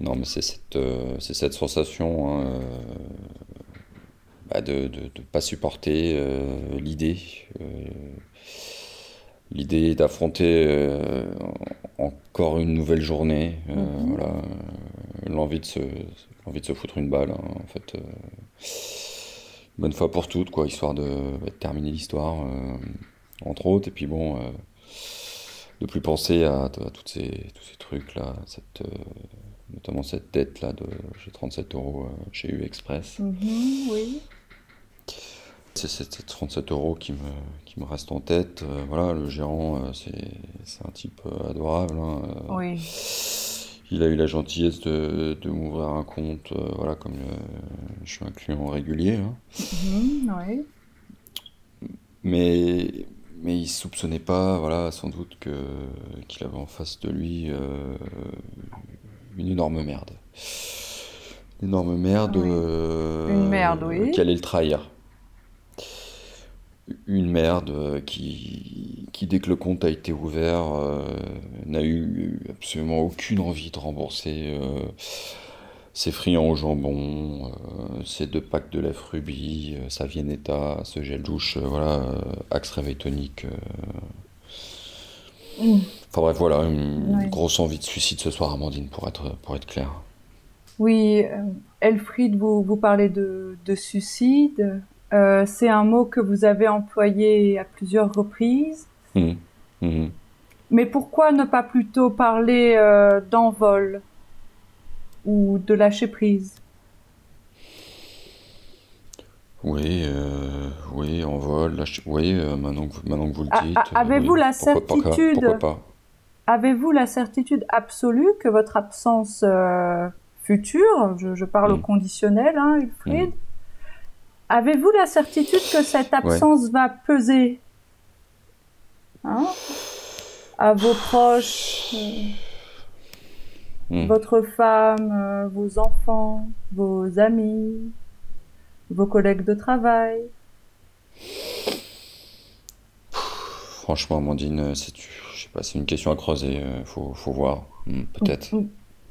Non, mais c'est cette, euh, c'est cette sensation hein, euh, bah, de ne pas supporter euh, l'idée. l'idée d'affronter encore une nouvelle journée. Mhm. voilà, l'envie, de se, l'envie de se foutre une balle, hein, en fait. bonne fois pour toutes, quoi, histoire de, bah, de terminer l'histoire, entre autres. Et puis bon, de plus penser à, à toutes ces, tous ces trucs-là, cette, notamment cette dette-là de j'ai 37 euros euh, chez U Express. Mhm, oui. C'est c'est 37 euros qui me, qui me reste en tête. Euh, voilà, le gérant, euh, c'est c'est un type euh, adorable. hein, Oui. Il a eu la gentillesse de, de m'ouvrir un compte, voilà, comme je suis un client régulier. hein. Mhm, oui. Mais, mais il soupçonnait pas, voilà, sans doute que qu'il avait en face de lui une énorme merde. Une énorme merde. Oui. euh, Une merde, oui. Qui allait le trahir. Une merde euh, qui, qui, dès que le compte a été ouvert, euh, n'a eu absolument aucune envie de rembourser euh, ses friands au jambon, ses deux packs de lèvres rubis, sa Viennetta, ce gel douche, voilà, Axe réveil tonique. Mm. Enfin bref, voilà, une grosse envie de suicide ce soir, Amandine, pour être, pour être clair. Oui, euh, Elfried, vous, vous parlez de, de suicide. Euh, c'est un mot que vous avez employé à plusieurs reprises. Mhm. Mhm. Mais pourquoi ne pas plutôt parler euh, d'envol ou de lâcher prise? Oui, euh, oui, en vol, oui, euh, maintenant, que, vous- maintenant que vous le dites. avez-vous oui, la certitude Pourquoi Avez-vous la certitude absolue que votre absence euh, future, je, je parle au Mm. conditionnel, hein, Wilfried, avez-vous la certitude que cette absence va peser hein, à vos proches, Hmm. votre femme, euh, vos enfants, vos amis, vos collègues de travail Franchement, Amandine, c'est, je sais pas, c'est une question à creuser, euh, faut, faut voir, Hmm, peut-être.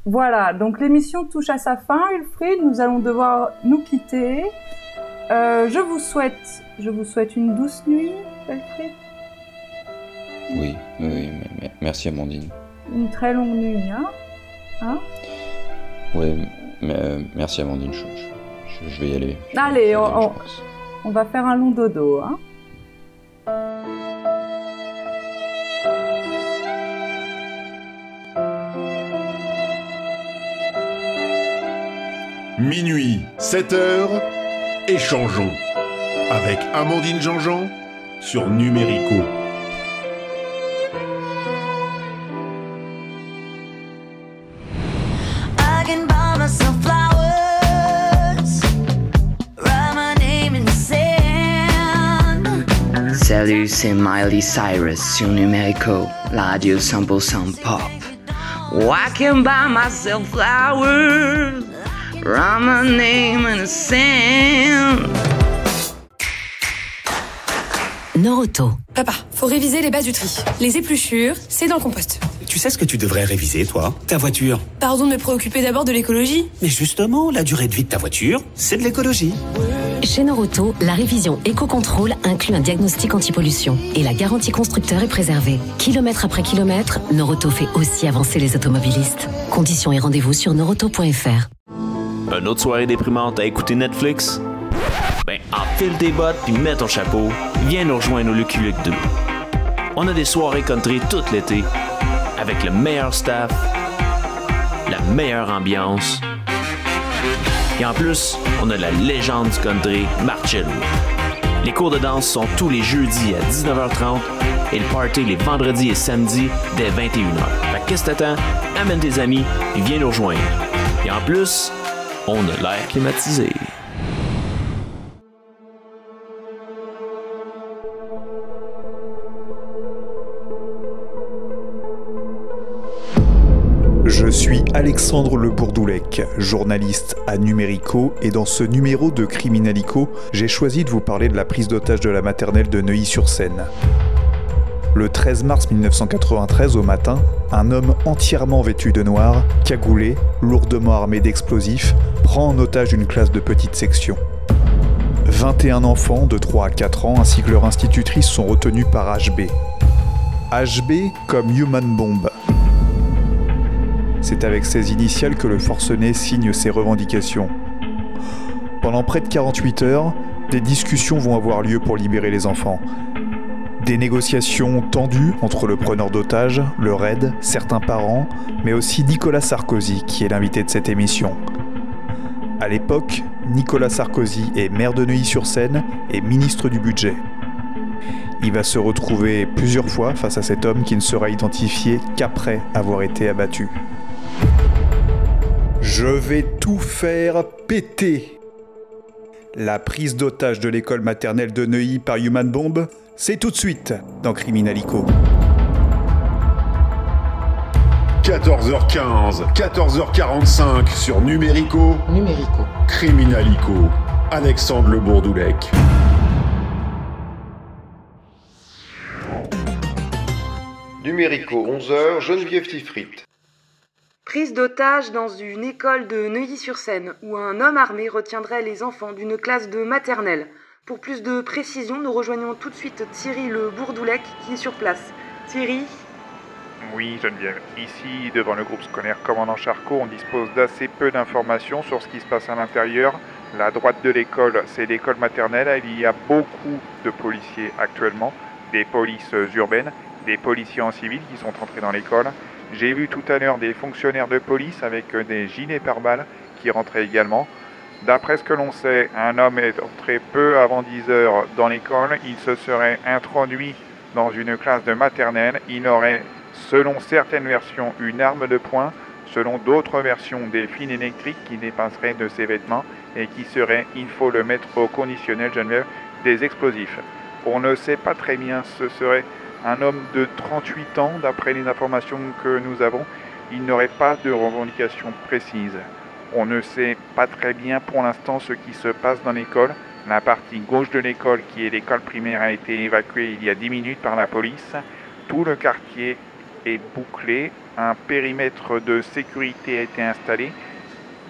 Voilà, donc l'émission touche à sa fin, Wilfried. Nous allons devoir nous quitter. Euh, je vous souhaite, je vous souhaite une douce nuit, Wilfried. Oui, oui, mais- merci Amandine. Une très longue nuit, hein. Hein Oui, mais, euh, merci Amandine, je, je- je- vais y aller. Je- Allez, y aller. On va faire un long dodo, hein. Minuit, 7 heures, échangeons avec Amandine Jean-Jean sur Numérico. C'est Miley Cyrus sur Numérico, la radio 100% pop. Oh, I can buy myself flowers, write my name in the sand. Noroto. Papa, faut réviser les bases du tri. Les épluchures, c'est dans le compost. Tu sais ce que tu devrais réviser, toi? Ta voiture. Pardon de me préoccuper d'abord de l'écologie. Mais justement, la durée de vie de ta voiture, c'est de l'écologie. Chez Noroto, la révision éco-contrôle inclut un diagnostic anti-pollution et la garantie constructeur est préservée. Kilomètre après kilomètre, Noroto fait aussi avancer les automobilistes. Conditions et rendez-vous sur noroto.fr. Une autre soirée déprimante à écouter Netflix? Ben, enfile tes bottes puis mets ton chapeau. Viens nous rejoindre au Lucky Luke 2. On a des soirées country tout l'été, avec le meilleur staff, la meilleure ambiance. Et en plus, on a la légende du country, Marcello. Les cours de danse sont tous les jeudis à 19h30 et le party les vendredis et samedis dès 21h. Fait que qu'est-ce que t'attends? Amène tes amis et viens nous rejoindre. Et en plus, on a l'air climatisé. Alexandre Le Bourdoulec, journaliste à Numérico, et dans ce numéro de Criminalico, j'ai choisi de vous parler de la prise d'otage de la maternelle de Neuilly-sur-Seine. Le 13 mars 1993 au matin, un homme entièrement vêtu de noir, cagoulé, lourdement armé d'explosifs, prend en otage une classe de petite section. 21 enfants de 3 à 4 ans ainsi que leur institutrice sont retenus par HB. HB comme Human Bomb. C'est avec ces initiales que le forcené signe ses revendications. Pendant près de 48 heures, des discussions vont avoir lieu pour libérer les enfants. Des négociations tendues entre le preneur d'otages, le RAID, certains parents, mais aussi Nicolas Sarkozy, qui est l'invité de cette émission. À l'époque, Nicolas Sarkozy est maire de Neuilly-sur-Seine et ministre du Budget. Il va se retrouver plusieurs fois face à cet homme qui ne sera identifié qu'après avoir été abattu. Je vais tout faire péter. La prise d'otage de l'école maternelle de Neuilly par Human Bomb, c'est tout de suite dans Criminalico. 14h15, 14h45 sur Numérico. Numérico. Criminalico. Alexandre Le Bourdoulec. Numérico, 11h, Geneviève Tifrit. Prise d'otage dans une école de Neuilly-sur-Seine où un homme armé retiendrait les enfants d'une classe de maternelle. Pour plus de précision, nous rejoignons tout de suite Thierry Le Bourdoulec qui est sur place. Thierry Oui, Geneviève. Ici, devant le groupe scolaire Commandant Charcot, on dispose d'assez peu d'informations sur ce qui se passe à l'intérieur. La droite de l'école, c'est l'école maternelle. Il y a beaucoup de policiers actuellement, des polices urbaines, des policiers en civil qui sont entrés dans l'école. J'ai vu tout à l'heure des fonctionnaires de police avec des gilets pare-balles qui rentraient également. D'après ce que l'on sait, un homme est entré peu avant 10 heures dans l'école. Il se serait introduit dans une classe de maternelle. Il aurait, selon certaines versions, une arme de poing. Selon d'autres versions, des fils électriques qui dépasseraient de ses vêtements et qui seraient, il faut le mettre au conditionnel, Geneviève, des explosifs. On ne sait pas très bien, ce serait un homme de 38 ans, d'après les informations que nous avons. Il n'aurait pas de revendication précise. On ne sait pas très bien pour l'instant ce qui se passe dans l'école. La partie gauche de l'école, qui est l'école primaire, a été évacuée il y a 10 minutes par la police. Tout le quartier est bouclé. Un périmètre de sécurité a été installé.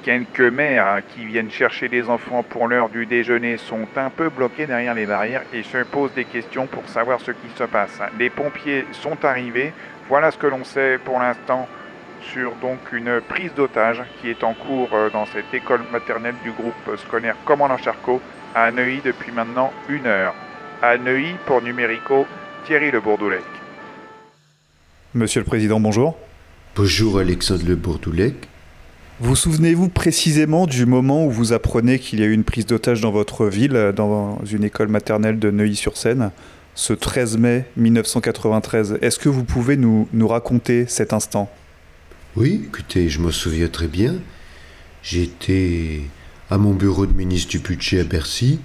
Quelques mères qui viennent chercher les enfants pour l'heure du déjeuner sont un peu bloquées derrière les barrières et se posent des questions pour savoir ce qui se passe. Les pompiers sont arrivés. Voilà ce que l'on sait pour l'instant sur donc une prise d'otage qui est en cours euh, dans cette école maternelle du groupe scolaire Commandant Charcot à Neuilly depuis maintenant une heure. À Neuilly pour Numérico, Thierry Le Bourdoulec. Monsieur le Président, bonjour. Bonjour Alexandre Le Bourdoulec. Vous souvenez-vous précisément du moment où vous apprenez qu'il y a eu une prise d'otage dans votre ville, dans une école maternelle de Neuilly-sur-Seine, ce 13 mai 1993 Est-ce que vous pouvez nous, raconter cet instant? Oui, écoutez, je m'en souviens très bien. J'étais à mon bureau de ministre du budget à Bercy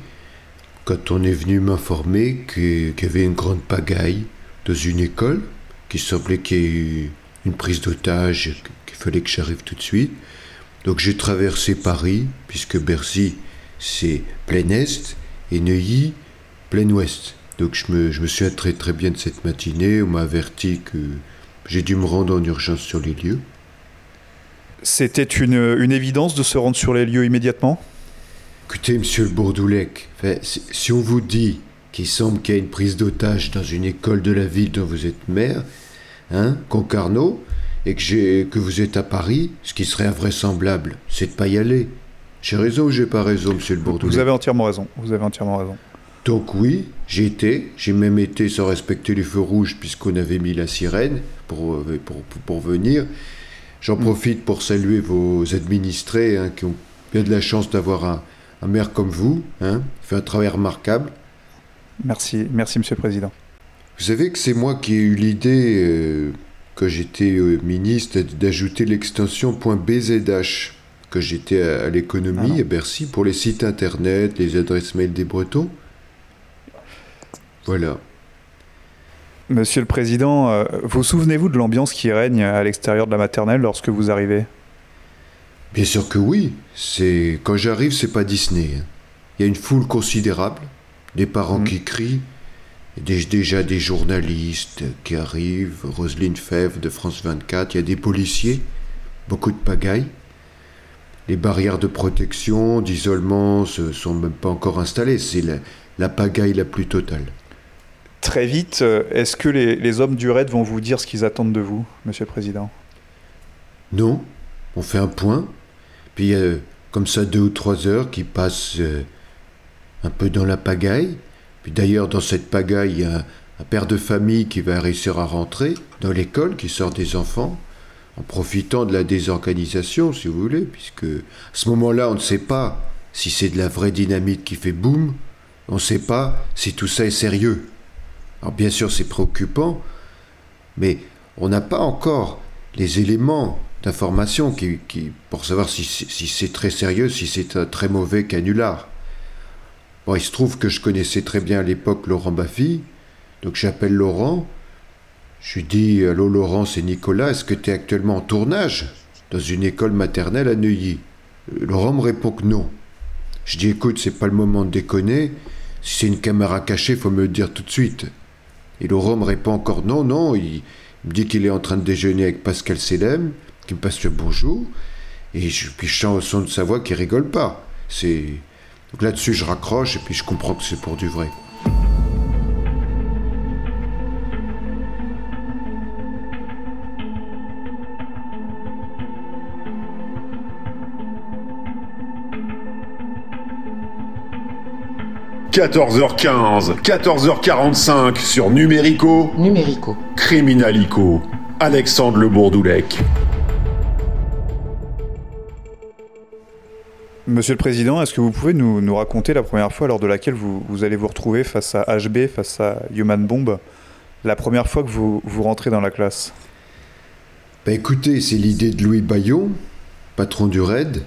quand on est venu m'informer qu'il y avait une grande pagaille dans une école, qu'il semblait qu'il y ait eu une prise d'otage, qu'il fallait que j'arrive tout de suite. Donc j'ai traversé Paris, puisque Bercy c'est plein Est et Neuilly plein Ouest. Donc je me, je me souviens très très bien de cette matinée, on m'a averti que j'ai dû me rendre en urgence sur les lieux. C'était une, une évidence de se rendre sur les lieux immédiatement? Écoutez, monsieur le Bourdoulec, si on vous dit qu'il semble qu'il y a une prise d'otage dans une école de la ville dont vous êtes maire, hein, Concarneau, et que, j'ai, que vous êtes à Paris, ce qui serait invraisemblable, c'est de pas y aller. J'ai raison ou j'ai pas raison, monsieur le Bourdoulec Vous avez entièrement raison. Vous avez entièrement raison. Donc oui, j'y étais. J'ai même été sans respecter les feux rouges puisqu'on avait mis la sirène pour, euh, pour, pour, pour venir. J'en profite pour saluer vos administrés hein, qui ont bien de la chance d'avoir un, un maire comme vous. Hein, Il fait un travail remarquable. Merci, merci Monsieur le Président. Vous savez que c'est moi qui ai eu l'idée, euh, quand j'étais euh, ministre, d'ajouter l'extension .bzh quand j'étais à, à l'économie Ah à Bercy pour les sites internet, les adresses mail des Bretons. Voilà. Monsieur le Président, euh, vous souvenez-vous de l'ambiance qui règne à l'extérieur de la maternelle lorsque vous arrivez? Bien sûr que oui. C'est quand j'arrive, c'est pas Disney. hein. Il y a une foule considérable, des parents qui crient, Il y a déjà des journalistes qui arrivent, Roselyne Fèvre de France 24, il y a des policiers, beaucoup de pagailles. Les barrières de protection, d'isolement ne sont même pas encore installées. C'est la, la pagaille la plus totale. Très vite, euh, est-ce que les, les hommes du raid vont vous dire ce qu'ils attendent de vous, Monsieur le Président? Non, on fait un point, puis il y a comme ça deux ou trois heures qui passent euh, un peu dans la pagaille. Puis d'ailleurs, dans cette pagaille, il y a un, père de famille qui va réussir à rentrer dans l'école, qui sort des enfants, en profitant de la désorganisation, si vous voulez, puisque à ce moment-là, on ne sait pas si c'est de la vraie dynamite qui fait boum, on ne sait pas si tout ça est sérieux. Alors bien sûr, c'est préoccupant, mais on n'a pas encore les éléments d'information qui, pour savoir si c'est très sérieux, si c'est un très mauvais canular. Il se trouve que je connaissais très bien à l'époque Laurent Baffy, donc j'appelle Laurent, je lui dis Allô Laurent, c'est Nicolas, est-ce que tu es actuellement en tournage dans une école maternelle à Neuilly? Euh, Laurent me répond que non. Je dis écoute, c'est pas le moment de déconner, si c'est une caméra cachée, faut me le dire tout de suite. Et Laurent me répond encore non, non, il, me dit qu'il est en train de déjeuner avec Pascal Selem, qui me passe le bonjour, et puis je sens au son de sa voix qu'il rigole pas. C'est donc là-dessus je raccroche et puis je comprends que c'est pour du vrai. – 14h15, 14h45 sur Numérico. Numérico. Criminalico. Alexandre Le Bourdoulec. Monsieur le Président, est-ce que vous pouvez nous, raconter la première fois lors de laquelle vous, allez vous retrouver face à HB, face à Human Bomb, la première fois que vous, vous rentrez dans la classe? Bah écoutez, c'est l'idée de Louis Bayon, patron du RAID,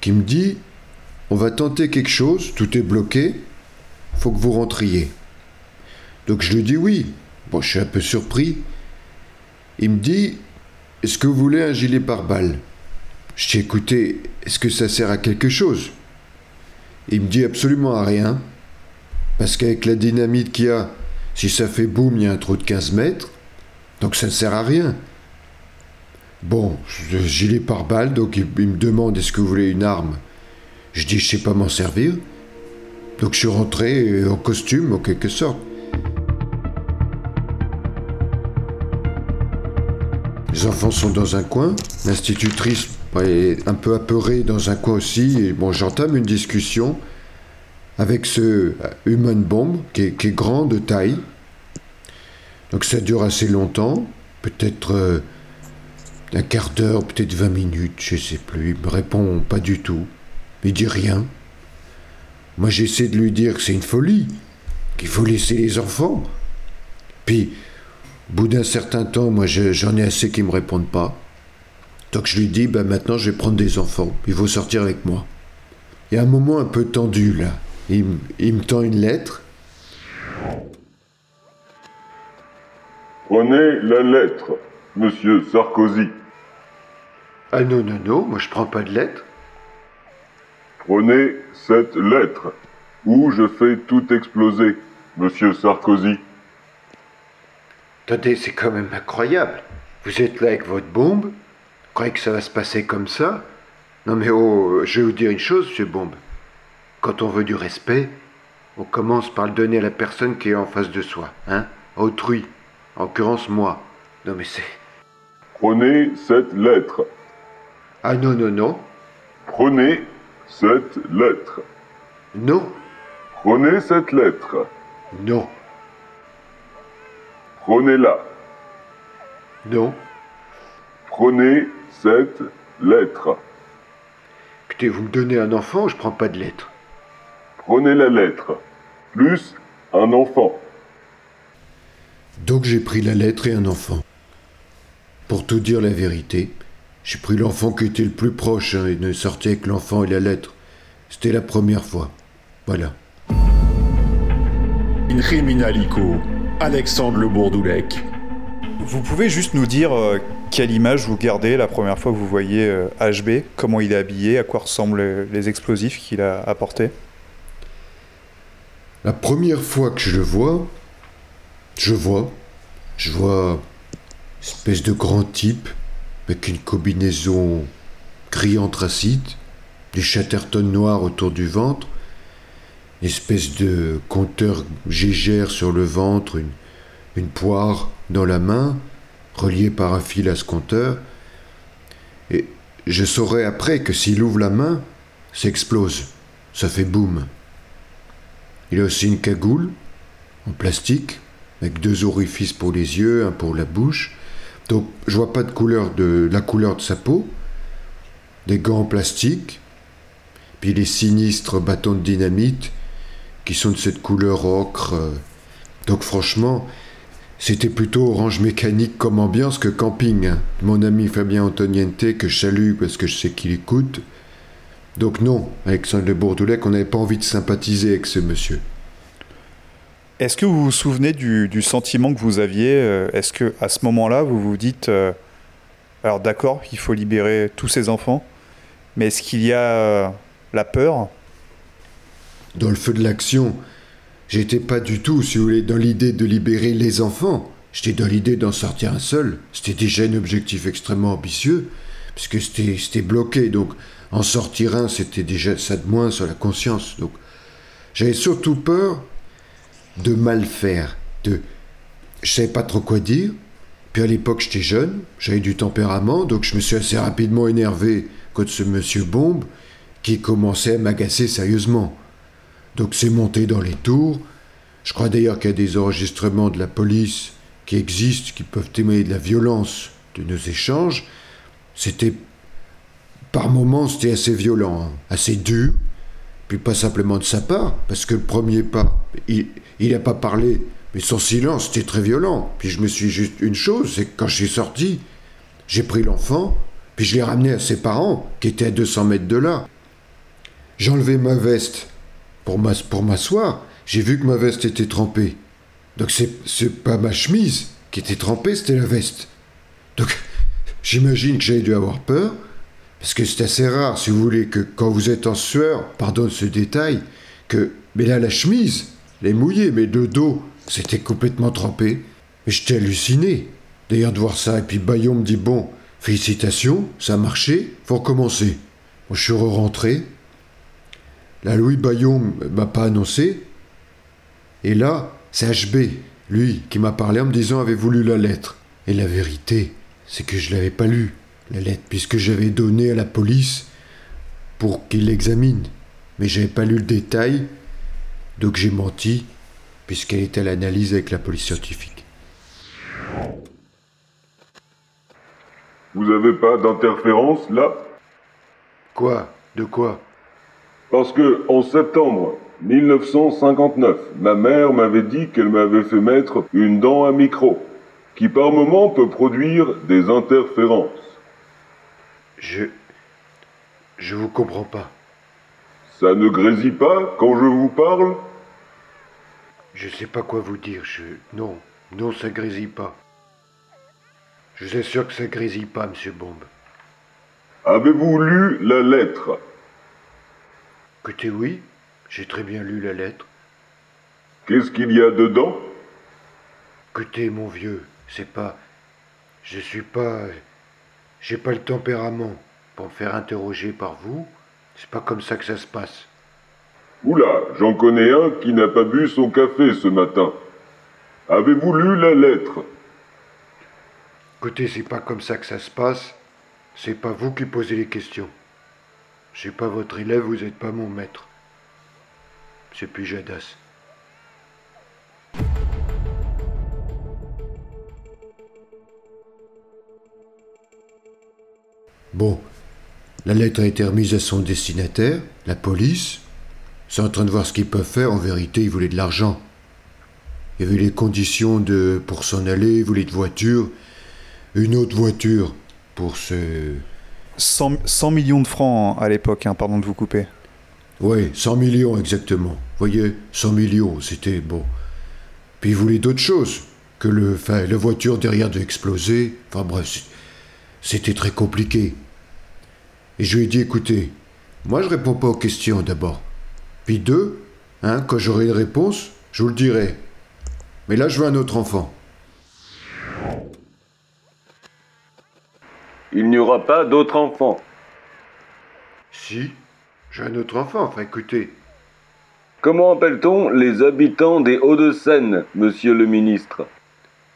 qui me dit on va tenter quelque chose, tout est bloqué, faut que vous rentriez. Donc je lui dis oui. Bon, je suis un peu surpris. Il me dit est-ce que vous voulez un gilet pare-balles? Je dis écoutez, est-ce que ça sert à quelque chose? Il me dit absolument à rien. Parce qu'avec la dynamite qu'il y a, si ça fait boum, il y a un trou de 15 mètres. Donc ça ne sert à rien. Bon, gilet pare-balles, donc il, il me demande est-ce que vous voulez une arme? Je dis je sais pas m'en servir. Donc je suis rentré euh, en costume en quelque sorte. Les enfants sont dans un coin, l'institutrice un peu apeurée dans un coin aussi, et bon j'entame une discussion avec ce euh, human bomb qui est, grand de taille. Donc ça dure assez longtemps, peut-être euh, un quart d'heure, peut-être 20 minutes, je sais plus. Il me répond pas du tout. Il dit rien. Moi j'essaie de lui dire que c'est une folie, qu'il faut laisser les enfants. Puis, au bout d'un certain temps, moi je- j'en ai assez qui me répondent pas. Donc je lui dis, ben maintenant je vais prendre des enfants, il faut sortir avec moi. Il y a un moment un peu tendu là. Il, me- il me tend une lettre. Prenez la lettre, monsieur Sarkozy. Ah non, non, non, moi je prends pas de lettre. Prenez cette lettre, ou je fais tout exploser, monsieur Sarkozy. Attendez, c'est quand même incroyable. Vous êtes là avec votre bombe, croyez que ça va se passer comme ça Non mais oh, je vais vous dire une chose, monsieur Bombe. Quand on veut du respect, on commence par le donner à la personne qui est en face de soi, hein Autrui, en l'occurrence moi. Non mais c'est... Prenez cette lettre. Ah non, non, non. Prenez cette lettre. Non. Prenez cette lettre. Non. Prenez-la. Non. Prenez cette lettre. Écoutez, vous me donnez un enfant, je prends pas de lettre. Prenez la lettre. Plus un enfant. Donc j'ai pris la lettre et un enfant. Pour tout dire la vérité, j'ai pris l'enfant qui était le plus proche hein, et ne sortait avec l'enfant et la lettre. C'était la première fois. Voilà. In Criminalico. Alexandre Le Bourdoulec. Vous pouvez juste nous dire euh, quelle image vous gardez la première fois que vous voyez euh, HB, comment il est habillé, à quoi ressemblent les- explosifs qu'il a apportés? La première fois que je le vois, Je vois. Je vois. Espèce de grand type. Avec une combinaison gris anthracite. Des chatterton noirs autour du ventre. Une espèce de compteur gégère sur le ventre. Une, une poire dans la main. Reliée par un fil à ce compteur. Et je saurai après que s'il ouvre la main, ça explose. Ça fait boum. Il a aussi une cagoule en plastique avec deux orifices pour les yeux, un pour la bouche. Donc je vois pas de couleur de la couleur de sa peau. Des gants en plastique, puis les sinistres bâtons de dynamite qui sont de cette couleur ocre. Donc franchement, c'était plutôt orange mécanique comme ambiance que camping. Mon ami Fabien Antoniente, que je salue parce que je sais qu'il écoute. Donc non, Alexandre de Bourdoulec, on n'avait pas envie de sympathiser avec ce monsieur. Est-ce que vous vous souvenez du, du sentiment que vous aviez euh, Est-ce que à ce moment-là, vous vous dites, euh, alors d'accord, il faut libérer tous ces enfants, mais est-ce qu'il y a euh, la peur? Dans le feu de l'action, j'étais pas du tout, si vous voulez, dans l'idée de libérer les enfants. J'étais dans l'idée d'en sortir un seul. C'était déjà un objectif extrêmement ambitieux, puisque c'était bloqué. Donc, en sortir un, c'était déjà ça de moins sur la conscience. Donc, j'avais surtout peur de mal faire. De, je savais pas trop quoi dire. Puis à l'époque, j'étais jeune, j'avais du tempérament, donc je me suis assez rapidement énervé contre ce monsieur Bombe qui commençait à m'agacer sérieusement. Donc c'est monté dans les tours. Je crois d'ailleurs qu'il y a des enregistrements de la police qui existent, qui peuvent témoigner de la violence de nos échanges. C'était par moments, c'était assez violent, hein, assez dur. Puis pas simplement de sa part, parce que le premier pas, il n'a pas parlé, mais son silence était très violent. Puis je me suis juste une chose, c'est que quand je suis sorti, j'ai pris l'enfant, puis je l'ai ramené à ses parents, qui étaient à 200 mètres de là. J'ai enlevé ma veste pour m'as- pour m'asseoir. J'ai vu que ma veste était trempée. Donc c'est pas ma chemise qui était trempée, c'était la veste. Donc j'imagine que j'avais dû avoir peur, parce que c'est assez rare, si vous voulez, que quand vous êtes en sueur, pardonne ce détail, que. Mais là, la chemise, elle est mouillée, mais le dos, c'était complètement trempé. Mais j'étais halluciné, d'ailleurs, de voir ça. Et puis Bayon me dit Bon, félicitations, ça a marché, faut recommencer. Je suis re-rentré. Là, Louis Bayon m'a pas annoncé. Et là, c'est HB, lui, qui m'a parlé en me disant Avez-vous lu la lettre? Et la vérité, c'est que je l'avais pas lue, la lettre, puisque j'avais donné à la police pour qu'il l'examine. Mais j'avais pas lu le détail, donc j'ai menti, puisqu'elle était à l'analyse avec la police scientifique. Vous avez pas d'interférence là? Quoi? De quoi? Parce que en septembre 1959, ma mère m'avait dit qu'elle m'avait fait mettre une dent à micro, qui par moment peut produire des interférences. Je. Je vous comprends pas. Ça ne grésille pas quand je vous parle? Je sais pas quoi vous dire, je. Non, non, ça grésille pas. Je vous assure que ça grésille pas, monsieur Bombe. Avez-vous lu la lettre? Écoutez, oui, j'ai très bien lu la lettre. Qu'est-ce qu'il y a dedans? Écoutez, mon vieux, c'est pas. Je suis pas. J'ai pas le tempérament pour me faire interroger par vous. C'est pas comme ça que ça se passe. Oula, j'en connais un qui n'a pas bu son café ce matin. Avez-vous lu la lettre? Écoutez, c'est pas comme ça que ça se passe. C'est pas vous qui posez les questions. Je suis pas votre élève, vous n'êtes pas mon maître. C'est Pujadas. Bon, la lettre a été remise à son destinataire, la police. C'est en train de voir ce qu'ils peuvent faire. En vérité, ils voulaient de l'argent. Il y avait les conditions de pour s'en aller, ils voulaient une voiture, une autre voiture pour se 100, 100 millions de francs à l'époque, hein, pardon de vous couper. Oui, 100 millions exactement. Vous voyez, 100 millions, c'était bon. Puis ils voulaient d'autres choses. Que le, enfin, la voiture derrière de exploser. Enfin bref, c'était très compliqué. Et je lui ai dit, écoutez, moi je réponds pas aux questions d'abord. Puis deux, hein, quand j'aurai une réponse, je vous le dirai. Mais là, je veux un autre enfant. Il n'y aura pas d'autres enfants. Si, j'ai un autre enfant, enfin écoutez. Comment appelle-t-on les habitants des Hauts-de-Seine, monsieur le ministre?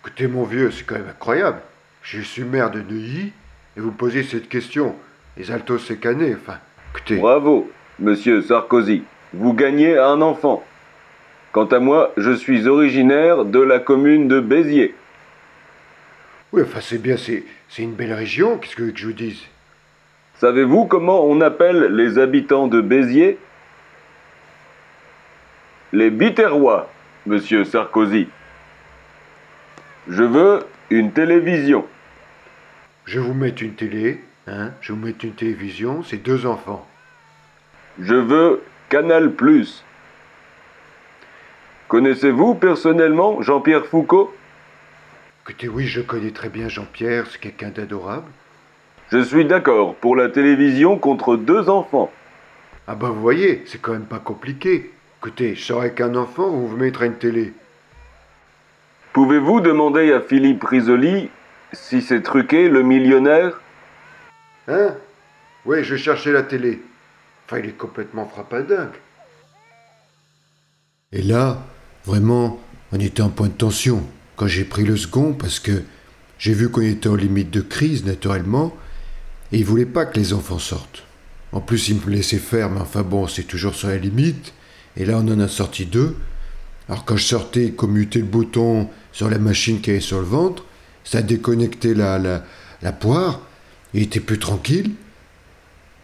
Écoutez, mon vieux, c'est quand même incroyable. Je suis maire de Neuilly et vous posez cette question. Les altos c'est cané, enfin, écoutez. Bravo, monsieur Sarkozy. Vous gagnez un enfant. Quant à moi, je suis originaire de la commune de Béziers. Oui, enfin, c'est bien, c'est, c'est une belle région, qu'est-ce que, que je vous dise? Savez-vous comment on appelle les habitants de Béziers? Les Biterrois, monsieur Sarkozy. Je veux une télévision. Je vous mettre une télé, hein, je vous mettre une télévision, c'est deux enfants. Je veux Canal+. Connaissez-vous personnellement Jean-Pierre Foucault? Écoutez, oui, je connais très bien Jean-Pierre, c'est quelqu'un d'adorable. Je suis d'accord pour la télévision contre deux enfants. Ah bah vous voyez, c'est quand même pas compliqué. Écoutez, je serai qu'un enfant, vous vous mettrez une télé. Pouvez-vous demander à Philippe Risoli si c'est truqué, le millionnaire? Hein? Oui, je vais chercher la télé. Enfin, il est complètement frappadingue. Et là, vraiment, on était en point de tension quand j'ai pris le second parce que j'ai vu qu'on était en limite de crise, naturellement, et il voulait pas que les enfants sortent. En plus, il me laissait faire, mais enfin bon, c'est toujours sur la limite. Et là, on en a sorti deux. Alors quand je sortais, commuter le bouton sur la machine qui avait sur le ventre, ça déconnectait la, la, la poire, il était plus tranquille.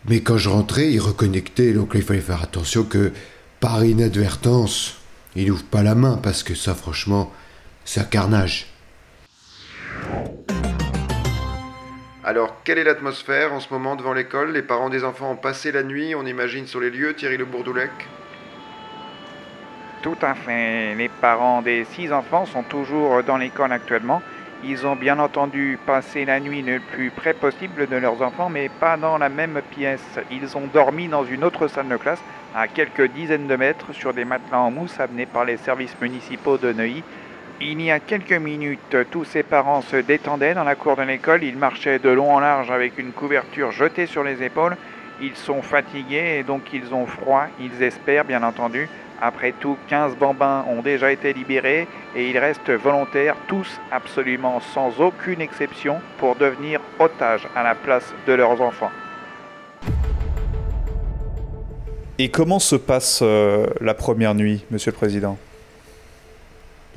Mais quand je rentrais, il reconnectait, donc là, il fallait faire attention que par inadvertance, il n'ouvre pas la main, parce que ça, franchement, c'est un carnage. Alors, quelle est l'atmosphère en ce moment devant l'école? Les parents des enfants ont passé la nuit, on imagine, sur les lieux, Thierry Le Bourdoulec? Tout à fait. Les parents des six enfants sont toujours dans l'école actuellement. Ils ont bien entendu passé la nuit le plus près possible de leurs enfants, mais pas dans la même pièce. Ils ont dormi dans une autre salle de classe, à quelques dizaines de mètres, sur des matelas en mousse amenés par les services municipaux de Neuilly. Il y a quelques minutes, tous ces parents se détendaient dans la cour de l'école. Ils marchaient de long en large avec une couverture jetée sur les épaules. Ils sont fatigués et donc ils ont froid. Ils espèrent, bien entendu. Après tout, 15 bambins ont déjà été libérés et ils restent volontaires, tous absolument sans aucune exception, pour devenir otages à la place de leurs enfants. Et comment se passe euh, la première nuit, Monsieur le Président?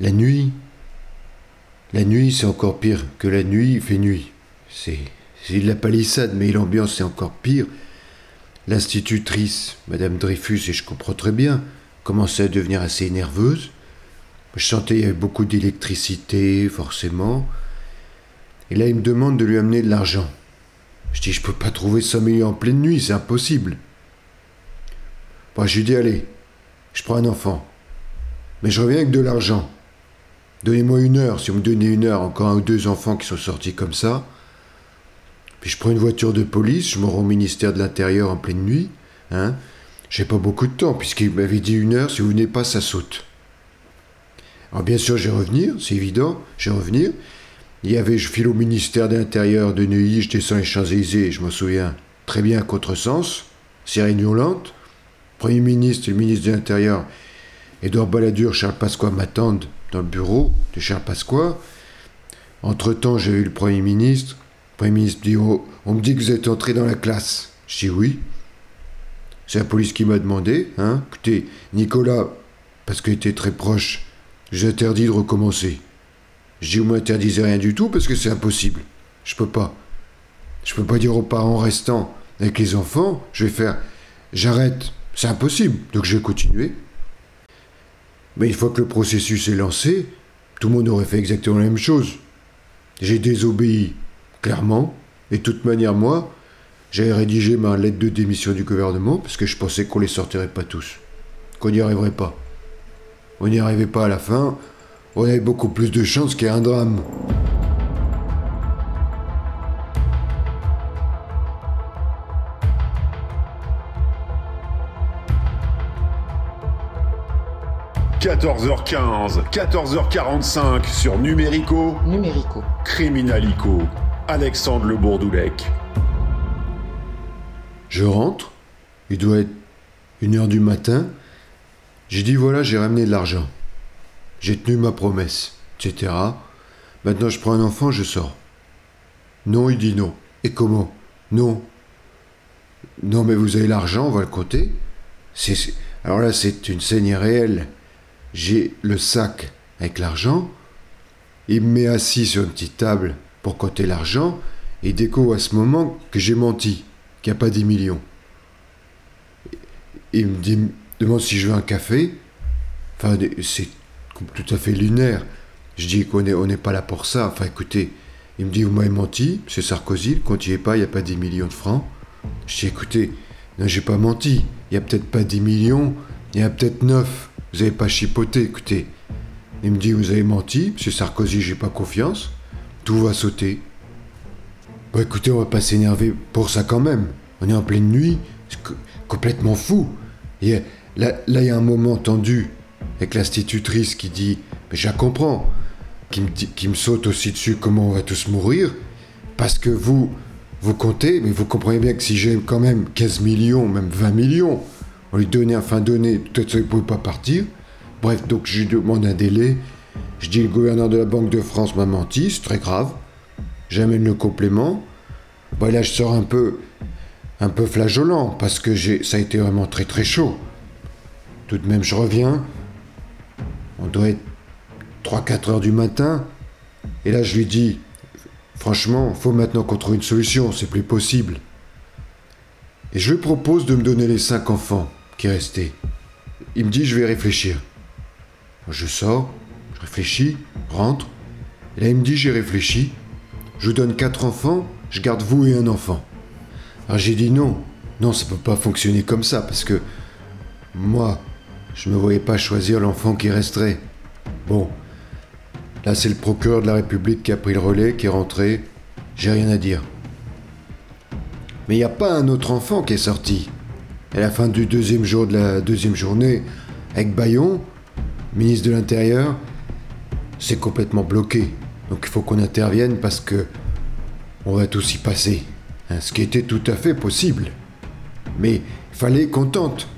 La nuit La nuit, c'est encore pire que la nuit, il fait nuit. C'est, de la palissade, mais l'ambiance, c'est encore pire. L'institutrice, Madame Dreyfus, et je comprends très bien, commençait à devenir assez nerveuse. Je sentais qu'il y avait beaucoup d'électricité, forcément. Et là, il me demande de lui amener de l'argent. Je dis, je peux pas trouver 100 millions en pleine nuit, c'est impossible. Bon, je lui dis, allez, je prends un enfant. Mais je reviens avec de l'argent. Donnez-moi une heure, si vous me donnez une heure, encore un ou deux enfants qui sont sortis comme ça. Puis je prends une voiture de police, je me rends au ministère de l'Intérieur en pleine nuit. Hein. J'ai pas beaucoup de temps, puisqu'il m'avait dit une heure, si vous venez pas, ça saute. Alors bien sûr, je vais revenir, c'est évident, je vais revenir. Il y avait, je file au ministère de l'Intérieur de Neuilly, je descends les Champs-Élysées, je me souviens très bien à contresens, sirène hurlante. Premier ministre et ministre de l'Intérieur, Édouard Balladur, Charles Pasqua m'attendent dans le bureau de Charles Pasqua. Entre-temps, j'ai eu le Premier ministre. Le Premier ministre dit oh, On me dit que vous êtes entré dans la classe. Je dis oui. C'est la police qui m'a demandé. Hein. Écoutez, Nicolas, parce qu'il était très proche, j'ai interdit de recommencer. Je dis Vous m'interdisez rien du tout parce que c'est impossible. Je peux pas. Je peux pas dire aux parents restants avec les enfants Je vais faire J'arrête. C'est impossible. Donc je vais continuer. Mais une fois que le processus est lancé, tout le monde aurait fait exactement la même chose. J'ai désobéi, clairement, et de toute manière, moi, j'avais rédigé ma lettre de démission du gouvernement parce que je pensais qu'on les sortirait pas tous, qu'on n'y arriverait pas. On n'y arrivait pas à la fin, on avait beaucoup plus de chances qu'il y ait un drame. 14h15, 14h45 sur Numérico. Numérico. Criminalico. Alexandre Le Bourdoulec. Je rentre, il doit être une heure du matin. J'ai dit voilà, j'ai ramené de l'argent. J'ai tenu ma promesse, etc. Maintenant, je prends un enfant, je sors. Non, il dit non. Et comment? Non. Non, mais vous avez l'argent, on va le compter. C'est, c'est- alors là, c'est une scène réelle. J'ai le sac avec l'argent. Il me met assis sur une petite table pour compter l'argent. Et découvre à ce moment que j'ai menti, qu'il n'y a pas 10 millions. Il me dit, demande si je veux un café. Enfin, c'est tout à fait lunaire. Je dis qu'on n'est pas là pour ça. Enfin, écoutez, il me dit, vous m'avez menti, c'est Sarkozy, n'y est pas, il n'y a pas 10 millions de francs. Je dis, écoutez, non, j'ai pas menti. Il n'y a peut-être pas 10 millions, il y a peut-être 9. Vous n'avez pas chipoté, écoutez. Il me dit, vous avez menti, c'est Sarkozy, j'ai pas confiance. Tout va sauter. Bon, écoutez, on va pas s'énerver pour ça quand même. On est en pleine nuit, c'est co- complètement fou. Là, là, il y a un moment tendu avec l'institutrice qui dit, mais je la comprends, qui me, dit- qui me saute aussi dessus comment on va tous mourir, parce que vous, vous comptez, mais vous comprenez bien que si j'ai quand même 15 millions, même 20 millions, on lui donnait, enfin donné, peut-être qu'il ne pouvait pas partir. Bref, donc je lui demande un délai. Je dis le gouverneur de la Banque de France m'a menti, c'est très grave. J'amène le complément. Là, je sors un peu, un peu flageolant parce que ça a été vraiment très très chaud. Tout de même, je reviens. On doit être 3-4 heures du matin. Et là, je lui dis, franchement, faut maintenant qu'on trouve une solution, c'est plus possible. Et je lui propose de me donner les 5 enfants qui restaient. Il me dit, je vais réfléchir. Je sors, je réfléchis, rentre. Et là, il me dit, j'ai réfléchi. Je vous donne quatre enfants, je garde vous et un enfant. Alors j'ai dit non. Non, ça peut pas fonctionner comme ça, parce que moi, je me voyais pas choisir l'enfant qui resterait. Bon, là c'est le procureur de la République qui a pris le relais, qui est rentré. J'ai rien à dire. Mais il n'y a pas un autre enfant qui est sorti. À la fin du deuxième jour de la deuxième journée, avec Bayon, ministre de l'Intérieur, c'est complètement bloqué. Donc il faut qu'on intervienne parce que on va tous y passer. Hein, ce qui était tout à fait possible. Mais il fallait qu'on tente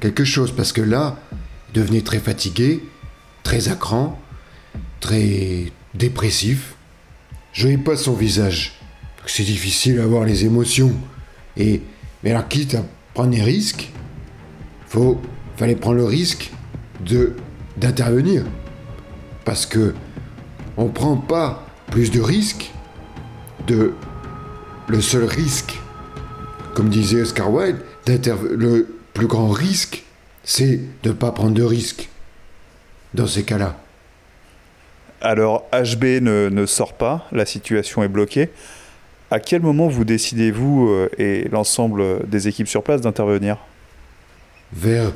quelque chose parce que là, il devenait très fatigué, très à cran, très dépressif. Je n'avais pas son visage. C'est difficile à voir les émotions. Et mais alors quitte à prendre des risques, faut fallait prendre le risque de d'intervenir parce que on prend pas plus de risques de le seul risque comme disait Oscar Wilde le plus grand risque c'est de ne pas prendre de risques dans ces cas-là Alors, HB ne sort pas, la situation est bloquée. À quel moment vous décidez-vous euh, et l'ensemble des équipes sur place d'intervenir? Vers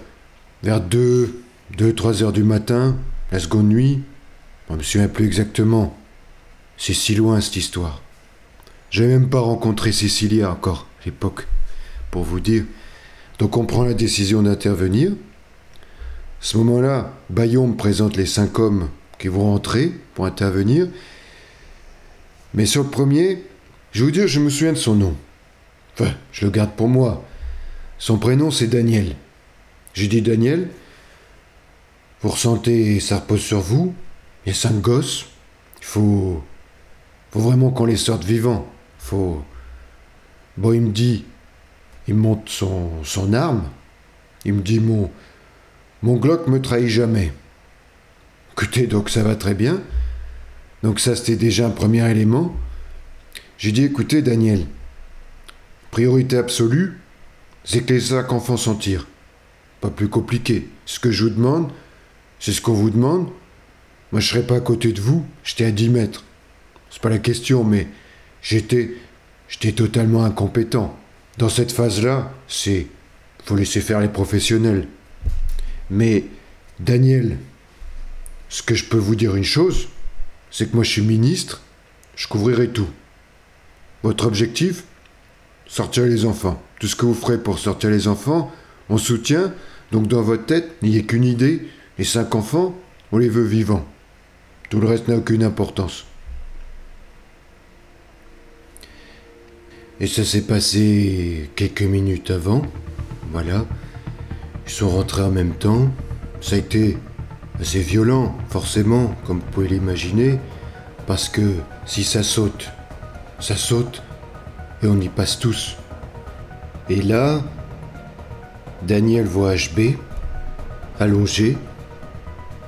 vers 2 2 3 heures du matin la seconde nuit? Je me souviens plus exactement. C'est si loin cette histoire. J'ai même pas rencontré Cécilia encore à l'époque pour vous dire. Donc on prend la décision d'intervenir. Ce moment-là Bayon présente les cinq hommes qui vont rentrer pour intervenir. Mais sur le premier je vous dire je me souviens de son nom enfin je le garde pour moi son prénom c'est Daniel j'ai dit Daniel, vous ressentez, ça repose sur vous. Il y a cinq gosses. Il faut, faut vraiment qu'on les sorte vivants. Faut. Bon, il me dit, il me montre son, son arme. Il me dit mon, mon Glock me trahit jamais. Écoutez, donc ça va très bien. Donc ça, c'était déjà un premier élément. J'ai dit, écoutez, Daniel, priorité absolue, c'est que les cinq enfants s'en tirent pas plus compliqué. Ce que je vous demande, c'est ce qu'on vous demande. Moi, je serais pas à côté de vous, j'étais à 10 mètres. C'est pas la question, mais j'étais, j'étais totalement incompétent. Dans cette phase-là, c'est, faut laisser faire les professionnels. Mais, Daniel, ce que je peux vous dire une chose, c'est que moi, je suis ministre, je couvrirai tout. Votre objectif Sortir les enfants. Tout ce que vous ferez pour sortir les enfants, on soutient. Donc dans votre tête, n'y a qu'une idée, Les cinq enfants, on les veut vivants. Tout le reste n'a aucune importance. Et ça s'est passé quelques minutes avant. Voilà. Ils sont rentrés en même temps. Ça a été assez violent, forcément, comme vous pouvez l'imaginer. Parce que si ça saute, ça saute. Et on y passe tous. Et là, Daniel voit HB, allongé,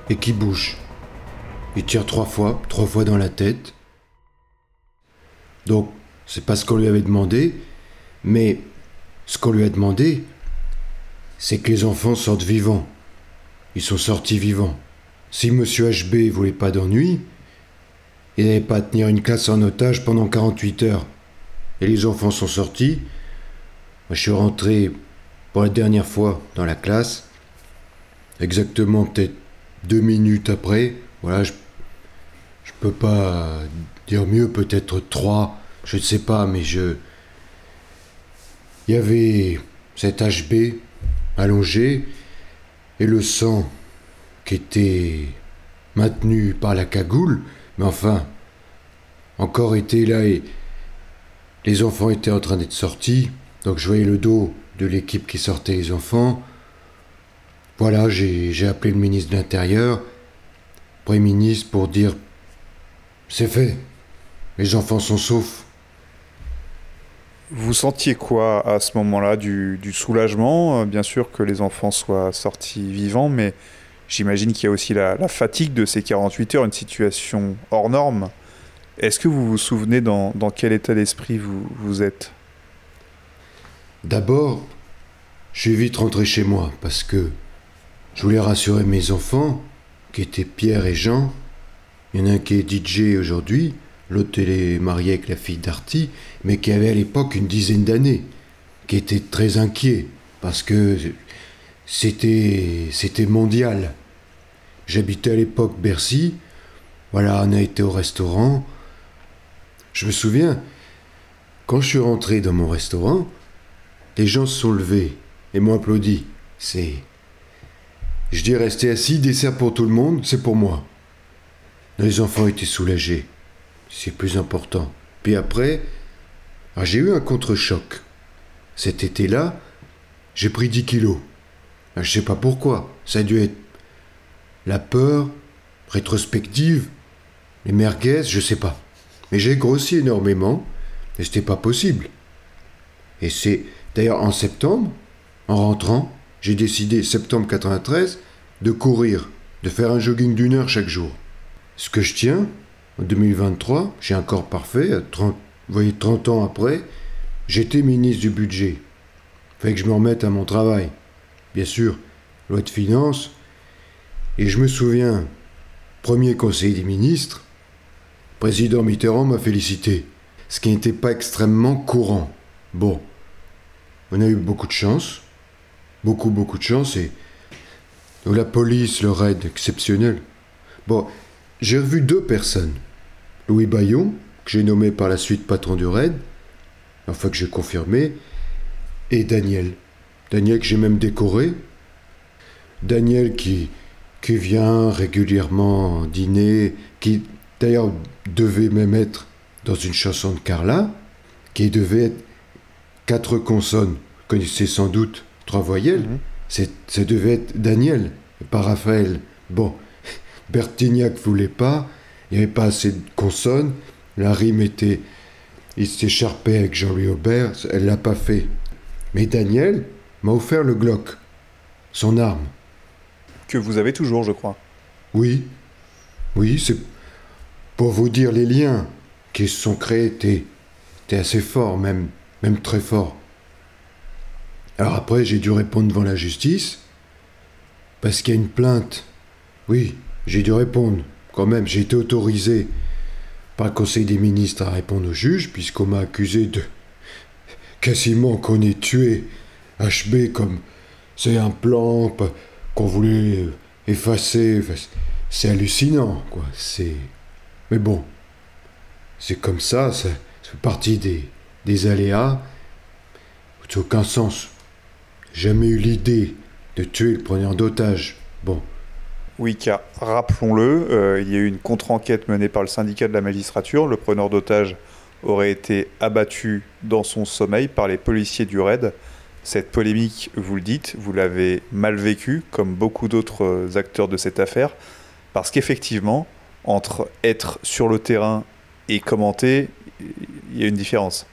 et qui bouge. Il tire trois fois, trois fois dans la tête. Donc, c'est pas ce qu'on lui avait demandé, mais ce qu'on lui a demandé, c'est que les enfants sortent vivants. Ils sont sortis vivants. Si Monsieur HB voulait pas d'ennui, il n'avait pas à tenir une classe en otage pendant 48 heures. Et les enfants sont sortis. Je suis rentré pour la dernière fois dans la classe, exactement peut-être deux minutes après. Voilà, je, je peux pas dire mieux, peut-être trois, je ne sais pas, mais je. Il y avait cet HB allongé et le sang qui était maintenu par la cagoule, mais enfin, encore était là et les enfants étaient en train d'être sortis, donc je voyais le dos de l'équipe qui sortait les enfants. Voilà, j'ai appelé le ministre de l'Intérieur, Premier ministre, pour dire c'est fait, les enfants sont saufs. Vous sentiez quoi à ce moment-là du, du soulagement, euh, bien sûr que les enfants soient sortis vivants, mais j'imagine qu'il y a aussi la, fatigue de ces 48 heures, une situation hors norme. Est-ce que vous vous souvenez dans, quel état d'esprit vous, êtes? D'abord, je suis vite rentré chez moi parce que je voulais rassurer mes enfants, qui étaient Pierre et Jean. Il y en a un qui est DJ aujourd'hui, l'autre est mariée avec la fille d'Arty, mais qui avait à l'époque une dizaine d'années, qui était très inquiet parce que c'était c'était mondial. J'habitais à l'époque Bercy. Voilà, on a été au restaurant. Je me souviens, quand je suis rentré dans mon restaurant, les gens se sont levés et m'ont applaudi. C'est. Je dis rester assis, dessert pour tout le monde, c'est pour moi. Les enfants étaient soulagés. C'est plus important. Puis après, ah, j'ai eu un contre-choc. Cet été-là, j'ai pris 10 kilos. Je sais pas pourquoi. Ça a dû être la peur, rétrospective, les merguez, je sais pas. Mais j'ai grossi énormément et c'était pas possible. Et c'est d'ailleurs en septembre, en rentrant, j'ai décidé, septembre 93, de courir, de faire un jogging d'une heure chaque jour. Ce que je tiens, en 2023, j'ai un corps parfait, à 30, vous voyez, 30 ans après, j'étais ministre du budget. Fait que je me remette à mon travail. Bien sûr, loi de finances. Et je me souviens, premier conseil des ministres, président Mitterrand m'a félicité, ce qui n'était pas extrêmement courant. Bon, on a eu beaucoup de chance, beaucoup, beaucoup de chance, et la police, le raid exceptionnel. Bon, j'ai revu deux personnes. Louis Bayon, que j'ai nommé par la suite patron du raid, enfin que j'ai confirmé, et Daniel. Daniel que j'ai même décoré. Daniel qui, qui vient régulièrement dîner, qui d'ailleurs devait même être dans une chanson de Carla, qui devait être quatre consonnes. Vous connaissez sans doute trois voyelles. C'est, ça devait être Daniel, pas Raphaël. Bon, Bertignac voulait pas, il n'y avait pas assez de consonnes, la rime était. Il s'écharpait avec Jean-Louis Aubert, elle l'a pas fait. Mais Daniel m'a offert le Glock, son arme. Que vous avez toujours, je crois. Oui, oui, c'est pour vous dire les liens qui se sont créés étaient, étaient assez forts, même, même très forts. Alors après, j'ai dû répondre devant la justice, parce qu'il y a une plainte. Oui, j'ai dû répondre, quand même, j'ai été autorisé par le Conseil des ministres à répondre au juge, puisqu'on m'a accusé de quasiment qu'on ait tué HB comme c'est un plan qu'on voulait effacer. C'est- hallucinant, quoi. C'est. Mais bon, c'est comme ça, ça, fait partie des, des aléas. Ça aucun sens. Jamais eu l'idée de tuer le preneur d'otage. Bon, Oui, car rappelons-le, euh, il y a eu une contre-enquête menée par le syndicat de la magistrature. Le preneur d'otage aurait été abattu dans son sommeil par les policiers du RAID. Cette polémique, vous le dites, vous l'avez mal vécue, comme beaucoup d'autres euh, acteurs de cette affaire, parce qu'effectivement, entre être sur le terrain et commenter, il y a une différence.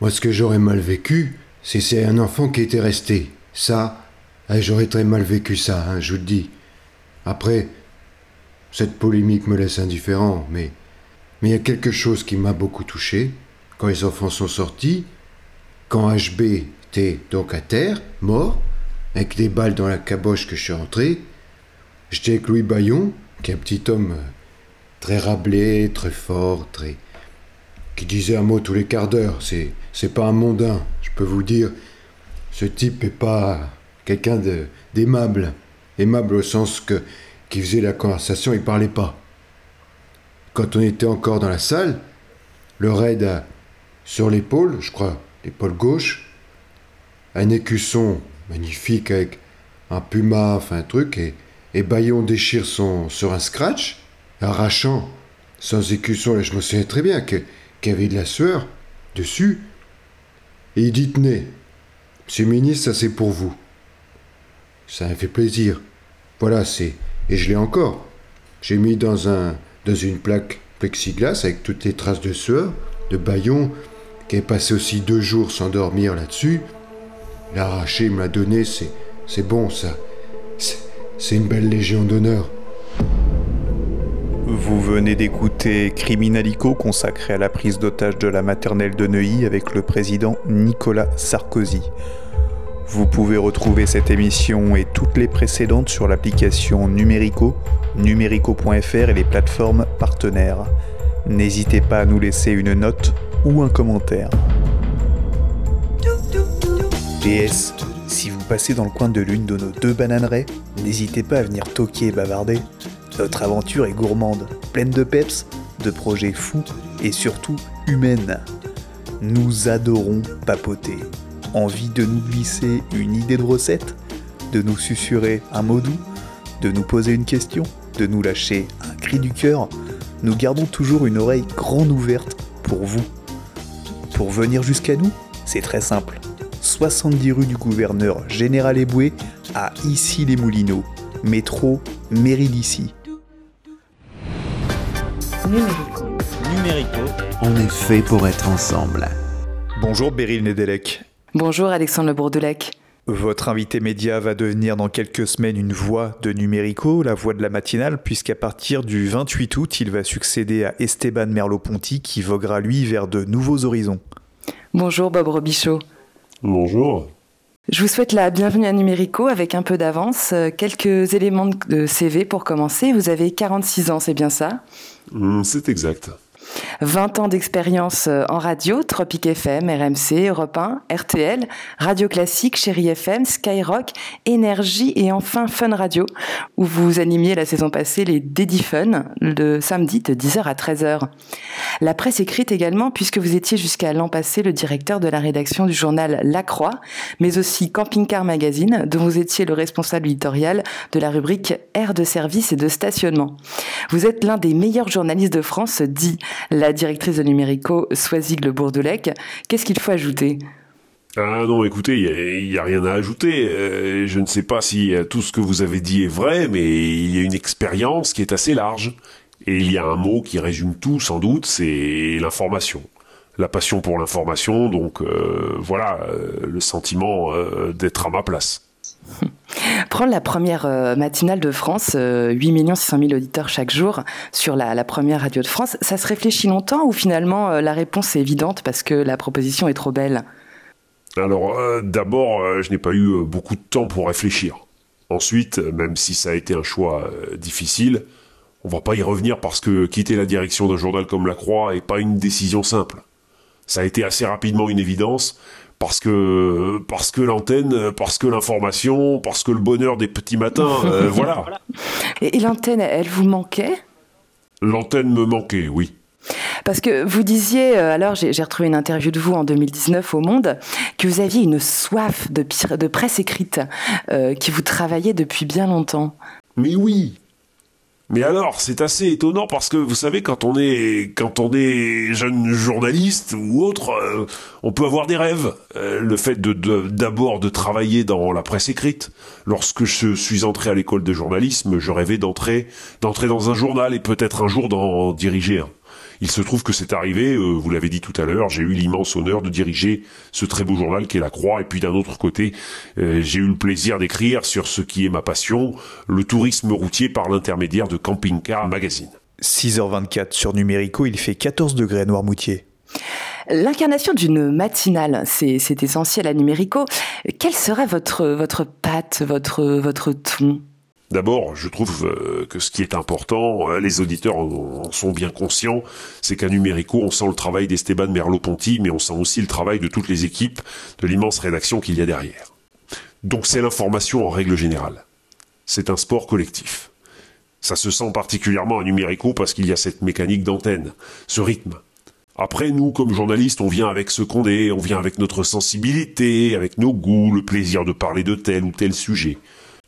Moi, ce que j'aurais mal vécu, c'est c'est un enfant qui était resté. Ça, eh, j'aurais très mal vécu ça, hein, je vous le dis. Après, cette polémique me laisse indifférent, mais mais il y a quelque chose qui m'a beaucoup touché. Quand les enfants sont sortis, quand HB était donc à terre, mort, avec des balles dans la caboche que je suis rentré, j'étais avec Louis Bayon, qui est un petit homme euh, très rablé, très fort, très. qui disait un mot tous les quarts d'heure. C'est, c'est pas un mondain, je peux vous dire. Ce type est pas quelqu'un de, d'aimable. Aimable au sens que qui faisait la conversation, il parlait pas. Quand on était encore dans la salle, le raid a sur l'épaule, je crois, l'épaule gauche, un écusson magnifique avec un puma, enfin un truc, et, et Bayon déchire son, sur un scratch, arrachant sans écusson, là je me souviens très bien qu'il y avait de la sueur dessus, et il dit tenez, monsieur le ministre, ça c'est pour vous. Ça m'a fait plaisir. Voilà, c'est. Et je l'ai encore. J'ai mis dans, un, dans une plaque plexiglas avec toutes les traces de sueur, de Bayon, qui est passé aussi deux jours sans dormir là-dessus. L'a arraché, me l'a donné, c'est, bon c'est une belle légion d'honneur. Vous venez d'écouter Criminalico consacré à la prise d'otage de la maternelle de Neuilly avec le président Nicolas Sarkozy. Vous pouvez retrouver cette émission et toutes les précédentes sur l'application Numérico, numérico.fr et les plateformes partenaires. N'hésitez pas à nous laisser une note ou un commentaire. PS, si vous passez dans le coin de l'une de nos deux bananeraies, n'hésitez pas à venir toquer et bavarder. Notre aventure est gourmande, pleine de peps, de projets fous et surtout humaine. Nous adorons papoter. Envie de nous glisser une idée de recette De nous susurrer un mot doux De nous poser une question De nous lâcher un cri du cœur Nous gardons toujours une oreille grande ouverte pour vous. Pour venir jusqu'à nous, c'est très simple. 70 rue du gouverneur Général Eboué à Issy-les-Moulineaux. Métro, mairie d'ici. Numérico. Numérico. On est fait pour être ensemble. Bonjour Beryl Nedelec. Bonjour Alexandre Le Bourdoulec. Votre invité média va devenir dans quelques semaines une voix de Numérico, la voix de la matinale, puisqu'à partir du 28 août, il va succéder à Esteban Merleau-Ponty qui voguera lui vers de nouveaux horizons. Bonjour Bob Robichaud. Bonjour. Je vous souhaite la bienvenue à Numérico avec un peu d'avance. Euh, Quelques éléments de CV pour commencer. Vous avez 46 ans, c'est bien ça? Hmm, C'est exact. 20 ans d'expérience euh, en radio, Tropic FM, RMC, Europe 1, RTL, Radio Classique, Chéri FM, Skyrock, Énergie et enfin Fun Radio, où vous animiez la saison passée les Daddy Fun, le samedi de 10h à 13h. La presse écrite également, puisque vous étiez jusqu'à l'an passé le directeur de la rédaction du journal La Croix, mais aussi Camping Car Magazine, dont vous étiez le responsable éditorial de la rubrique Air de service et de stationnement. Vous êtes l'un des meilleurs journalistes de France, dit la directrice de Numérico, Soisig Le Bourdoulec. Qu'est-ce qu'il faut ajouter? Ah non, écoutez, il n'y a, rien à ajouter. Euh, je ne sais pas si euh, tout ce que vous avez dit est vrai, mais il y a une expérience qui est assez large. Et il y a un mot qui résume tout, sans doute, c'est l'information. La passion pour l'information, donc euh, voilà, le sentiment d'être à ma place. Prendre la première euh, matinale de France, euh, 8 600 000 auditeurs chaque jour sur la, première radio de France, ça se réfléchit longtemps ou finalement euh, la réponse est évidente parce que la proposition est trop belle? Alors, euh, d'abord, je n'ai pas eu beaucoup de temps pour réfléchir. Ensuite, même si ça a été un choix difficile, on va pas y revenir parce que quitter la direction d'un journal comme La Croix est pas une décision simple. Ça a été assez rapidement une évidence parce que parce que l'antenne, parce que l'information, parce que le bonheur des petits matins, euh, voilà. Et, et l'antenne, elle vous manquait? L'antenne me manquait, oui. Parce que vous disiez, euh, alors j'ai retrouvé une interview de vous en 2019 au Monde, que vous aviez une soif de, de presse écrite, euh, qui vous travaillait depuis bien longtemps. Mais oui, mais alors, c'est assez étonnant parce que vous savez, quand on est quand on est jeune journaliste ou autre, euh, on peut avoir des rêves. Euh, le fait de d'abord de, travailler dans la presse écrite. Lorsque je suis entré à l'école de journalisme, je rêvais d'entrer d'entrer dans un journal et peut-être un jour d'en diriger un. Il se trouve que c'est arrivé, euh, vous l'avez dit tout à l'heure, j'ai eu l'immense honneur de diriger ce très beau journal qui est La Croix, et puis d'un autre côté, euh, j'ai eu le plaisir d'écrire sur ce qui est ma passion, le tourisme routier par l'intermédiaire de Camping Car Magazine. 6h24 sur Numérico, il fait 14 degrés à Noirmoutier. L'incarnation d'une matinale, c'est essentiel à Numérico. Quelle serait votre, votre patte, votre, votre ton? D'abord, je trouve euh, que ce qui est important, euh, les auditeurs en sont bien conscients, c'est qu'à Numérico, on sent le travail d'Esteban Merleau-Ponty, mais on sent aussi le travail de toutes les équipes, de l'immense rédaction qu'il y a derrière. Donc c'est l'information en règle générale. C'est un sport collectif. Ça se sent particulièrement à Numérico parce qu'il y a cette mécanique d'antenne, ce rythme. Après, nous, comme journalistes, on vient avec ce qu'on est, on vient avec notre sensibilité, avec nos goûts, le plaisir de parler de tel ou tel sujet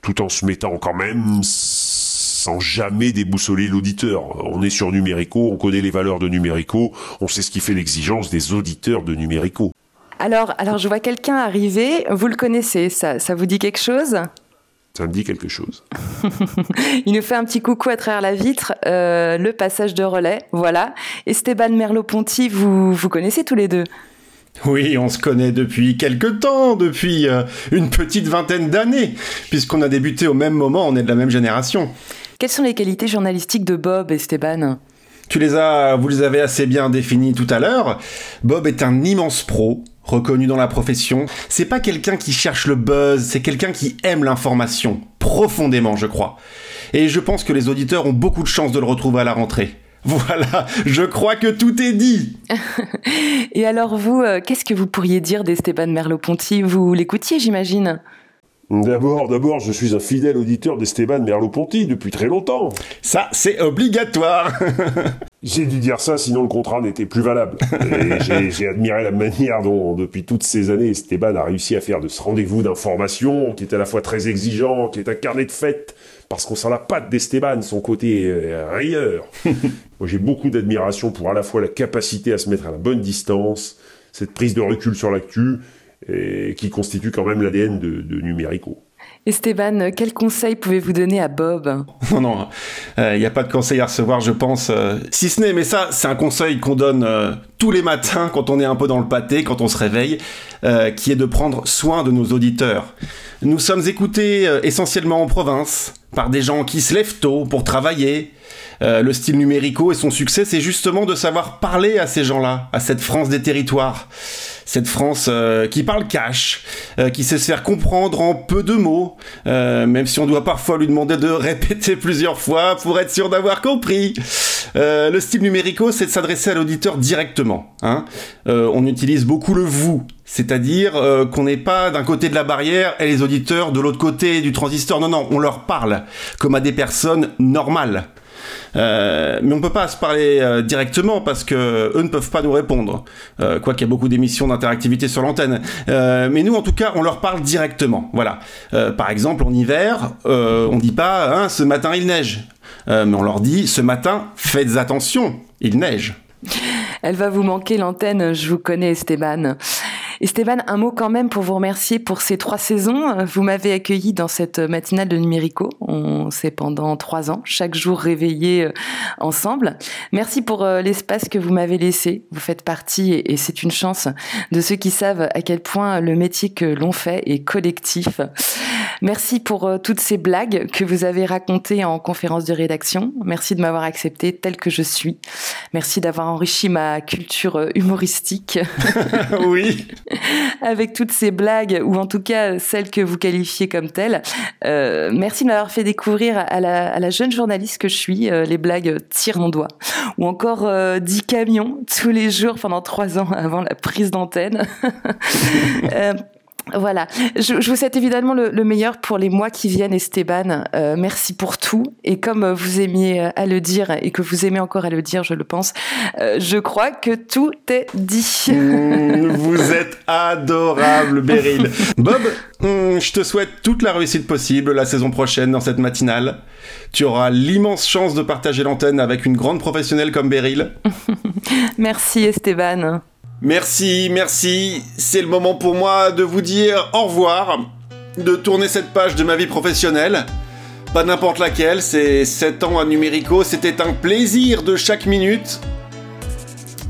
tout en se mettant quand même sans jamais déboussoler l'auditeur. On est sur Numérico, on connaît les valeurs de Numérico, on sait ce qui fait l'exigence des auditeurs de Numérico. Alors, alors je vois quelqu'un arriver, vous le connaissez, ça, ça vous dit quelque chose? Ça me dit quelque chose. Il nous fait un petit coucou à travers la vitre, euh, le passage de relais, voilà. Esteban Merleau-Ponty, vous, vous connaissez tous les deux? Oui, on se connaît depuis quelque temps, depuis euh, une petite vingtaine d'années, puisqu'on a débuté au même moment, on est de la même génération. Quelles sont les qualités journalistiques de Bob, Esteban? Tu les as, vous les avez assez bien définies tout à l'heure. Bob est un immense pro, reconnu dans la profession. C'est pas quelqu'un qui cherche le buzz, c'est quelqu'un qui aime l'information, profondément, je crois. Et je pense que les auditeurs ont beaucoup de chance de le retrouver à la rentrée. Voilà, je crois que tout est dit. Et alors vous, euh, qu'est-ce que vous pourriez dire d'Esteban Merleau-Ponty? Vous l'écoutiez, j'imagine D'abord, d'abord, je suis un fidèle auditeur d'Esteban Merleau-Ponty depuis très longtemps. Ça, c'est obligatoire. j'ai dû dire ça, sinon le contrat n'était plus valable. j'ai admiré la manière dont, depuis toutes ces années, Esteban a réussi à faire de ce rendez-vous d'information, qui est à la fois très exigeant, qui est un carnet de fêtes, parce qu'on sent la patte d'Esteban, son côté euh, rieur. Moi, j'ai beaucoup d'admiration pour à la fois la capacité à se mettre à la bonne distance, cette prise de recul sur l'actu, qui constitue quand même l'ADN de, de Numérico. Esteban, quel conseil pouvez-vous donner à Bob? Non, non, il euh, n'y a pas de conseil à recevoir, je pense. Euh, si ce n'est, mais ça, c'est un conseil qu'on donne euh, tous les matins quand on est un peu dans le pâté, quand on se réveille, qui est de prendre soin de nos auditeurs. Nous sommes écoutés essentiellement en province, par des gens qui se lèvent tôt pour travailler. le style numérico et son succès, c'est justement de savoir parler à ces gens-là, à cette France des territoires cette France euh, qui parle cash, euh, qui sait se faire comprendre en peu de mots, euh, même si on doit parfois lui demander de répéter plusieurs fois pour être sûr d'avoir compris. le style numérico, c'est de s'adresser à l'auditeur directement. Hein. on utilise beaucoup le vous, c'est-à-dire qu'on n'est pas d'un côté de la barrière et les auditeurs de l'autre côté du transistor. Non, non, on leur parle comme à des personnes normales. Euh, mais on peut pas se parler euh, directement parce que eux ne peuvent pas nous répondre. Euh, quoi qu'il y a beaucoup d'émissions d'interactivité sur l'antenne. mais nous, en tout cas, on leur parle directement. Voilà. par exemple, en hiver, on dit pas hein, ce matin il neige, mais on leur dit ce matin faites attention, il neige. Elle va vous manquer l'antenne, je vous connais Esteban. Esteban, un mot quand même pour vous remercier pour ces trois saisons. Vous m'avez accueilli dans cette matinale de Numérico. On s'est pendant trois ans, chaque jour réveillés euh, ensemble. Merci pour euh, l'espace que vous m'avez laissé. Vous faites partie, et c'est une chance, de ceux qui savent à quel point le métier que l'on fait est collectif. Merci pour euh, toutes ces blagues que vous avez racontées en conférence de rédaction. Merci de m'avoir accepté tel que je suis. Merci d'avoir enrichi ma culture humoristique. oui. avec toutes ces blagues, ou en tout cas celles que vous qualifiez comme telles. Euh, merci de m'avoir fait découvrir à la, jeune journaliste que je suis euh, les blagues tirent mon doigt. Ou encore 10 euh, camions tous les jours pendant trois ans avant la prise d'antenne. Voilà. Je, je, vous souhaite évidemment le, le, meilleur pour les mois qui viennent, Esteban. Euh, merci pour tout. Et comme vous aimiez à le dire et que vous aimez encore à le dire, je le pense, euh, je crois que tout est dit. Mmh, vous êtes adorable, Beryl. Bob, mmh, je te souhaite toute la réussite possible la saison prochaine dans cette matinale. Tu auras l'immense chance de partager l'antenne avec une grande professionnelle comme Beryl. merci, Esteban. Merci, merci. C'est le moment pour moi de vous dire au revoir, de tourner cette page de ma vie professionnelle. Pas n'importe laquelle, c'est 7 ans à Numérico, c'était un plaisir de chaque minute.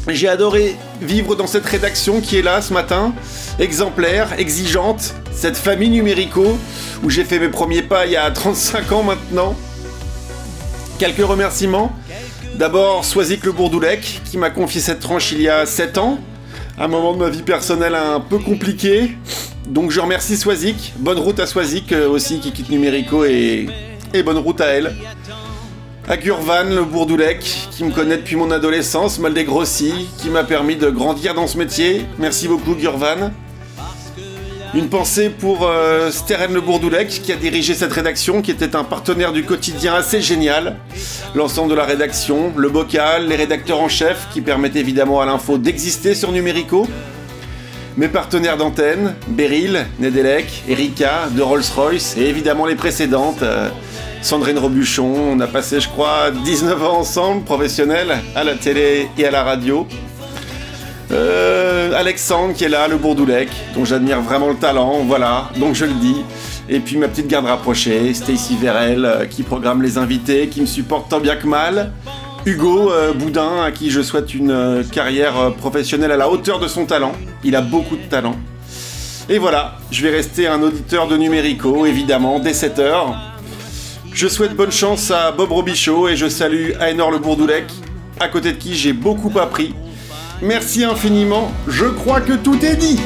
J'ai adoré vivre dans cette rédaction qui est là ce matin, exemplaire, exigeante, cette famille Numérico, où j'ai fait mes premiers pas il y a 35 ans maintenant. Quelques remerciements. D'abord, Soisic Le Bourdoulec, qui m'a confié cette tranche il y a 7 ans un moment de ma vie personnelle un peu compliqué. Donc je remercie Swazik. Bonne route à Swazik euh, aussi qui quitte Numérico et, bonne route à elle. À Gurvan, le bourdoulec, qui me connaît depuis mon adolescence, mal dégrossi, qui m'a permis de grandir dans ce métier. Merci beaucoup Gurvan. Une pensée pour euh, Le Bourdoulec qui a dirigé cette rédaction, qui était un partenaire du quotidien assez génial. L'ensemble de la rédaction, le bocal, les rédacteurs en chef qui permettent évidemment à l'info d'exister sur Numérico. Mes partenaires d'antenne, Beryl, Nedelec, Erika, de Rolls-Royce et évidemment les précédentes, euh, Sandrine Robuchon. On a passé, je crois, 19 ans ensemble, professionnels, à la télé et à la radio. Euh, Alexandre qui est là, le Bourdoulec, dont j'admire vraiment le talent, voilà, donc je le dis. Et puis ma petite garde rapprochée, Stacy Verrel, euh, qui programme les invités, qui me supporte tant bien que mal. Hugo euh, Boudin, à qui je souhaite une euh, carrière professionnelle à la hauteur de son talent. Il a beaucoup de talent. Et voilà, je vais rester un auditeur de Numérico, évidemment, dès 7h. Je souhaite bonne chance à Bob Robichaud et je salue Aénor le Bourdoulec, à côté de qui j'ai beaucoup appris Merci infiniment, je crois que tout est dit